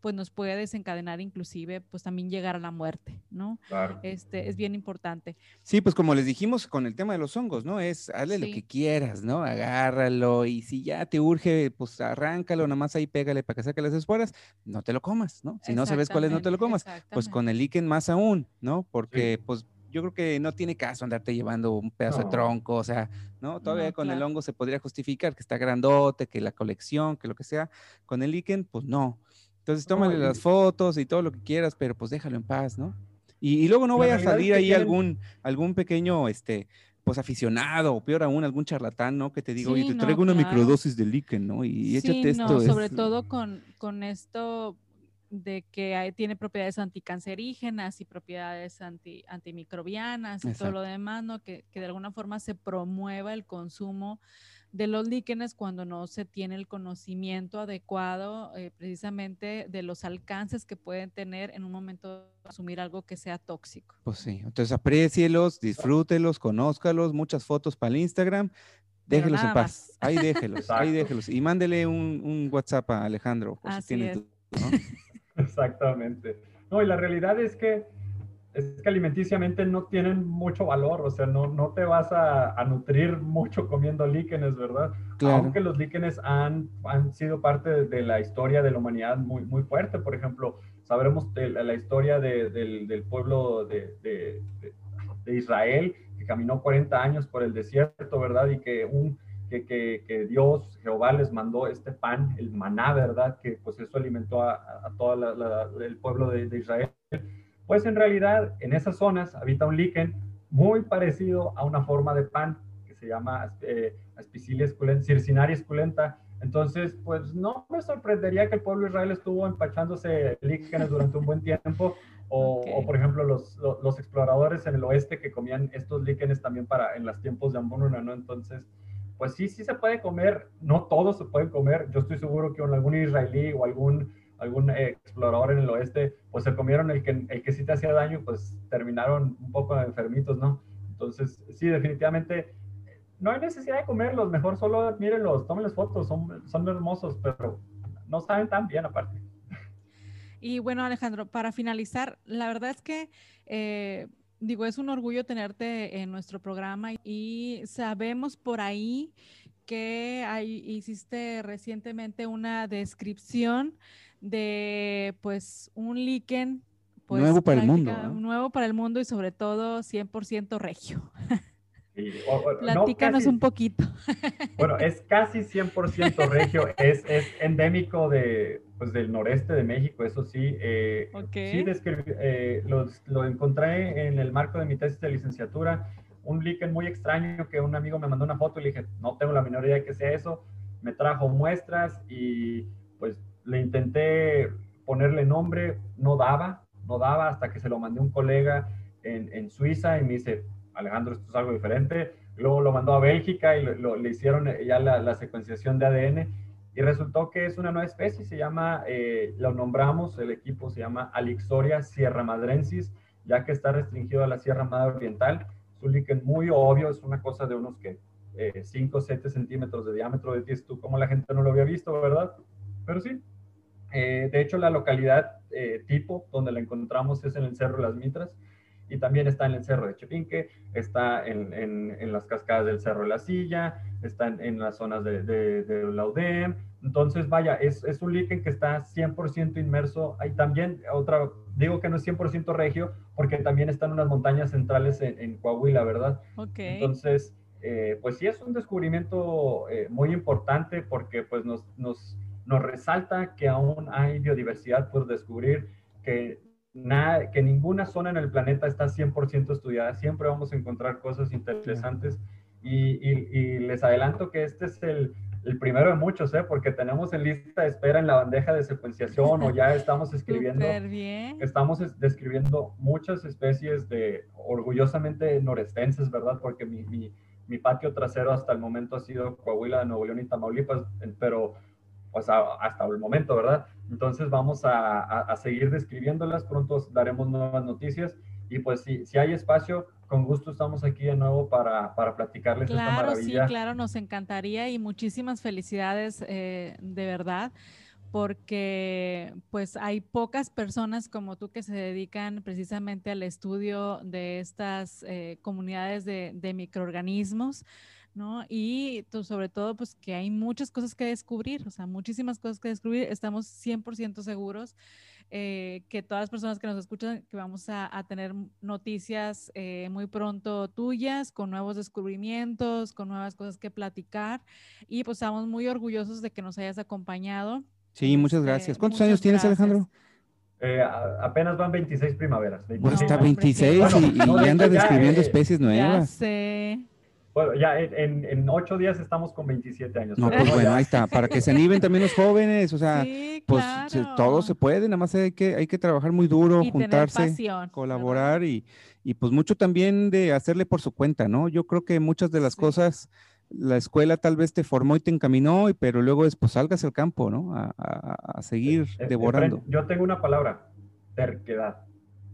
pues nos puede desencadenar inclusive, pues también llegar a la muerte, ¿no? Claro. Este, es bien importante. Sí, pues como les dijimos con el tema de los hongos, ¿no? Es, hazle lo que quieras, ¿no? Agárralo y si ya te urge, pues arráncalo, nada más ahí pégale para que saque las esporas, no te lo comas, ¿no? Si no sabes cuál es, no te lo comas. Pues con el líquen más aún, ¿no? Porque pues yo creo que no tiene caso andarte llevando un pedazo de tronco, o sea, ¿no? Todavía con el hongo se podría justificar que está grandote, que la colección, que lo que sea. Con el líquen, pues no. Entonces tómale las fotos y todo lo que quieras, pero pues déjalo en paz, ¿no? Y, luego no vaya a salir ahí algún, algún pequeño, este, pues aficionado, o peor aún, algún charlatán, ¿no? Que te diga, oye, te traigo una microdosis de líquen, ¿no? Y échate esto. sobre todo con, con esto de que tiene propiedades anticancerígenas y propiedades anti, antimicrobianas y todo lo demás, ¿no? Que, que, de alguna forma se promueva el consumo de los líquenes cuando no se tiene el conocimiento adecuado eh, precisamente de los alcances que pueden tener en un momento de consumir algo que sea tóxico. Pues sí, entonces aprécielos, disfrútelos, conózcalos, muchas fotos para el Instagram, déjelos en paz, ahí déjelos, ahí déjelos y mándele un, un WhatsApp a Alejandro. Así es. Exactamente. No, y la realidad es que es que alimenticiamente no tienen mucho valor, o sea, no, no te vas a, nutrir mucho comiendo líquenes, ¿verdad? Aunque los líquenes han, han sido parte de, la historia de la humanidad muy, muy fuerte, por ejemplo, sabremos de la, historia del, del, pueblo de, de, Israel, que caminó 40 años por el desierto, ¿verdad? Y que un que, que, Dios, Jehová les mandó este pan, el maná, ¿verdad? Que pues eso alimentó a, a todo el pueblo de, Israel. Pues en realidad en esas zonas habita un líquen muy parecido a una forma de pan que se llama eh, Aspicilia esculenta, Circinaria esculenta. Entonces, pues no me sorprendería que el pueblo de Israel estuvo empachándose líquenes durante un buen tiempo. O, por ejemplo, los, los, exploradores en el oeste que comían estos líquenes también para en los tiempos de hambruna, ¿no? Entonces, pues sí, sí se puede comer, no todos se pueden comer. Yo estoy seguro que algún israelí o algún, algún explorador en el oeste, pues se comieron el que, el que sí te hacía daño, pues terminaron un poco enfermitos, ¿no? Entonces, sí, definitivamente no hay necesidad de comerlos, mejor solo mírenlos, tómenles fotos, son, son hermosos, pero no saben tan bien aparte. Y bueno, Alejandro, para finalizar, la verdad es que eh, digo, es un orgullo tenerte en nuestro programa y sabemos por ahí que hiciste recientemente una descripción de pues un líquen pues, nuevo para el mundo. Nuevo para el mundo y sobre todo 100% regio. Platícanos un poquito. Bueno, es casi 100% regio, es, es endémico de, pues, del noreste de México, eso sí. Eh, sí, eh, lo, encontré en el marco de mi tesis de licenciatura, un líquen muy extraño que un amigo me mandó una foto y le dije, no tengo la menor idea de que sea eso. Me trajo muestras y pues le intenté ponerle nombre, no daba, no daba hasta que se lo mandé a un colega en, en Suiza y me dice, Alejandro, esto es algo diferente. Luego lo mandó a Bélgica y le hicieron ya la, secuenciación de ADN y resultó que es una nueva especie, se llama, eh, lo nombramos, el equipo se llama Alixoria sierra madrensis, ya que está restringido a la Sierra Madre Oriental. Es un líquen muy obvio, es una cosa de unos que 5 o 7 centímetros de diámetro, de tú como la gente no lo había visto, ¿verdad? Pero sí. Eh, de hecho, la localidad eh, tipo donde la encontramos es en el Cerro de las Mitras y también está en el Cerro de Chepinque, está en, en, las cascadas del Cerro de la Silla, está en, las zonas de, de, la UDEM. Entonces, vaya, es, es un líquen que está 100% inmerso. Hay también otra, digo que no es 100% regio, porque también están unas montañas centrales en, Coahuila, ¿verdad? Ok. Entonces, eh, pues sí es un descubrimiento eh, muy importante porque pues nos, nos, nos resalta que aún hay biodiversidad por descubrir, que nada, que ninguna zona en el planeta está 100% estudiada, siempre vamos a encontrar cosas interesantes y, les adelanto que este es el, primero de muchos, ¿eh? porque tenemos en lista de espera en la bandeja de secuenciación o ya estamos escribiendo, estamos describiendo muchas especies de orgullosamente norestenses, ¿verdad? Porque mi, mi, mi patio trasero hasta el momento ha sido Coahuila, Nuevo León y Tamaulipas, pero hasta el momento, ¿verdad? Entonces vamos a, seguir describiéndolas, pronto daremos nuevas noticias y pues si, si hay espacio, con gusto estamos aquí de nuevo para, para platicarles esta maravilla. Sí, claro, nos encantaría y muchísimas felicidades eh, de verdad porque pues hay pocas personas como tú que se dedican precisamente al estudio de estas eh, comunidades de, de, microorganismos ¿no? Y sobre todo, pues que hay muchas cosas que descubrir, o sea, muchísimas cosas que descubrir. Estamos 100% seguros eh, que todas las personas que nos escuchan, que vamos a, tener noticias eh, muy pronto tuyas, con nuevos descubrimientos, con nuevas cosas que platicar. Y pues estamos muy orgullosos de que nos hayas acompañado. Sí, muchas este, gracias. ¿Cuántos años tienes, Alejandro? Eh, apenas van 26 primaveras. 26. está 26 y, y anda describiendo especies nuevas. Ya sé. Bueno, ya en, en, ocho días estamos con 27 años. No, pues bueno, ahí está, para que se animen también los jóvenes, o sea, pues todo se puede, nada más hay que, hay que trabajar muy duro, juntarse, colaborar y, y, pues mucho también de hacerle por su cuenta, ¿no? Yo creo que muchas de las cosas, la escuela tal vez te formó y te encaminó, pero luego después salgas al campo, ¿no? A, a, seguir eh, eh, devorando. Yo tengo una palabra, terquedad.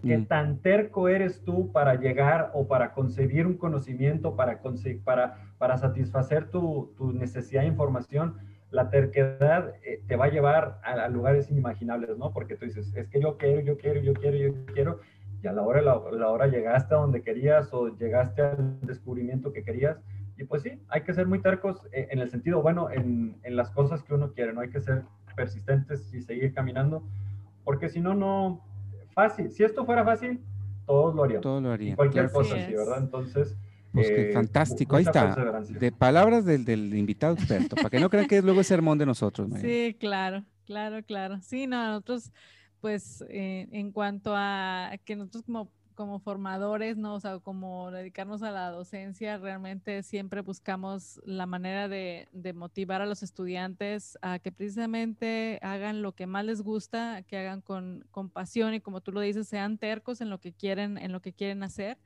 ¿Qué mm. tan terco eres tú para llegar o para concebir un conocimiento, para, para, para satisfacer tu, tu, necesidad de información? La terquedad eh, te va a llevar a, lugares inimaginables, ¿no? Porque tú dices, es que yo quiero, yo quiero, yo quiero, yo quiero, y a la hora, la, la hora llegaste a donde querías o llegaste al descubrimiento que querías. Y pues sí, hay que ser muy tercos eh, en el sentido, bueno, en, en las cosas que uno quiere, ¿no? Hay que ser persistentes y seguir caminando, porque si no, no, fácil. Si esto fuera fácil, todos lo harían. Todos lo harían. Cualquier cosa así, ¿verdad? Entonces. Pues eh, fantástico, ahí está. De palabras del, del, invitado experto, para que no crean que es luego el sermón de nosotros. Sí, claro, claro, claro. Sí, no, nosotros, pues, eh, en cuanto a que nosotros como como formadores, ¿no? O sea, como dedicarnos a la docencia, realmente siempre buscamos la manera de, motivar a los estudiantes a que precisamente hagan lo que más les gusta, que hagan con, con pasión y como tú lo dices, sean tercos en lo que quieren, en lo que quieren hacer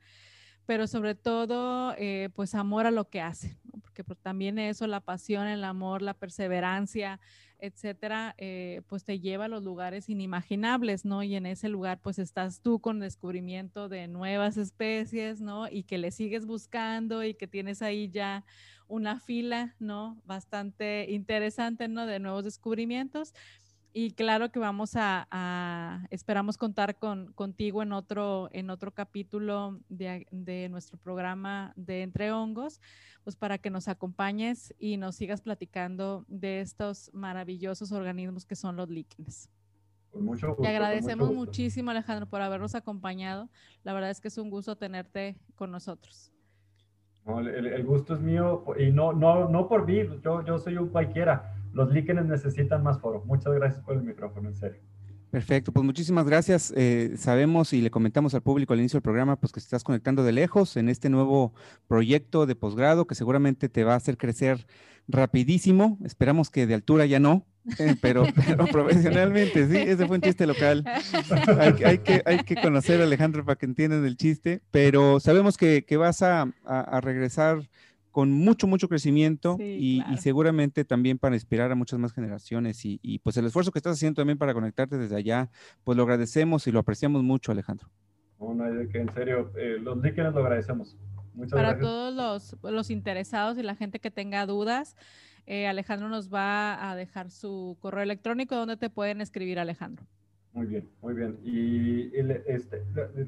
pero sobre todo, eh, pues amor a lo que hacen, porque también eso, la pasión, el amor, la perseverancia, etcétera, eh, pues te lleva a los lugares inimaginables, ¿no? Y en ese lugar, pues estás tú con descubrimiento de nuevas especies, ¿no? Y que le sigues buscando y que tienes ahí ya una fila, ¿no? Bastante interesante, ¿no? De nuevos descubrimientos. Y claro que vamos a, esperamos contar con, contigo en otro, en otro capítulo de, de, nuestro programa de Entre Hongos, pues para que nos acompañes y nos sigas platicando de estos maravillosos organismos que son los líquenes. Con mucho gusto. Te agradecemos muchísimo, Alejandro, por habernos acompañado. La verdad es que es un gusto tenerte con nosotros. el, gusto es mío y no, no, no por mí, yo, yo soy un cualquiera los líquenes necesitan más foro. Muchas gracias por el micrófono, en serio. Perfecto, pues muchísimas gracias. Eh, sabemos y le comentamos al público al inicio del programa, pues que estás conectando de lejos en este nuevo proyecto de posgrado que seguramente te va a hacer crecer rapidísimo. Esperamos que de altura ya no, eh, pero, profesionalmente, sí, ese fue un chiste local. Hay, que, hay que conocer a Alejandro para que entiendan el chiste, pero sabemos que, vas a, a regresar con mucho, mucho crecimiento y, seguramente también para inspirar a muchas más generaciones. Y, pues el esfuerzo que estás haciendo también para conectarte desde allá, pues lo agradecemos y lo apreciamos mucho, Alejandro. No, no que en serio, eh, los líquidos lo agradecemos. Muchas para gracias. todos los, interesados y la gente que tenga dudas, eh, Alejandro nos va a dejar su correo electrónico donde te pueden escribir, Alejandro. Muy bien, muy bien. Y este,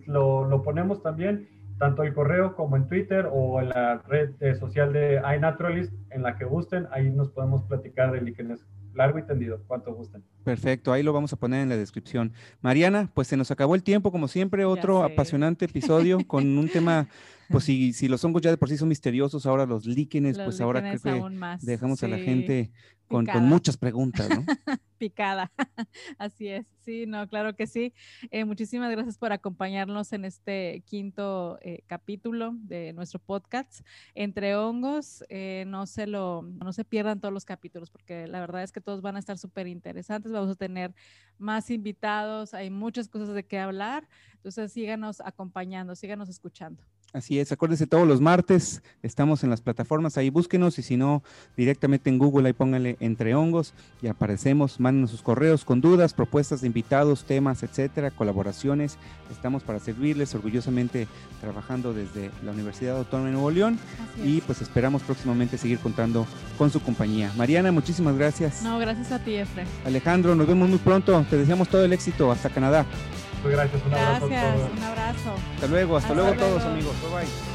lo, lo ponemos también tanto el correo como en Twitter o en la red social de iNaturalist, en la que gusten, ahí nos podemos platicar de líquenes largo y tendido, cuanto gusten. Perfecto, ahí lo vamos a poner en la descripción. Mariana, pues se nos acabó el tiempo, como siempre, otro apasionante episodio con un tema, pues si, si los hongos ya de por sí son misteriosos, ahora los líquenes, pues ahora creo que dejamos a la gente con, muchas preguntas, ¿no? Picada, así es. Sí, no, claro que sí. Eh, muchísimas gracias por acompañarnos en este quinto eh, capítulo de nuestro podcast. Entre hongos, eh, no, se lo, no se pierdan todos los capítulos porque la verdad es que todos van a estar súper interesantes. Vamos a tener más invitados, hay muchas cosas de qué hablar. Entonces síganos acompañando, síganos escuchando. Así es, acuérdense todos los martes, estamos en las plataformas, ahí búsquenos y si no, directamente en Google ahí pónganle entre hongos y aparecemos, mándenos sus correos con dudas, propuestas de invitados, temas, etcétera, colaboraciones, estamos para servirles, orgullosamente trabajando desde la Universidad Autónoma de Nuevo León y pues esperamos próximamente seguir contando con su compañía. Mariana, muchísimas gracias. No, gracias a ti, Efre. Alejandro, nos vemos muy pronto, te deseamos todo el éxito, hasta Canadá gracias. Un abrazo. Gracias, un abrazo. Hasta luego, hasta, luego, todos amigos. Bye bye.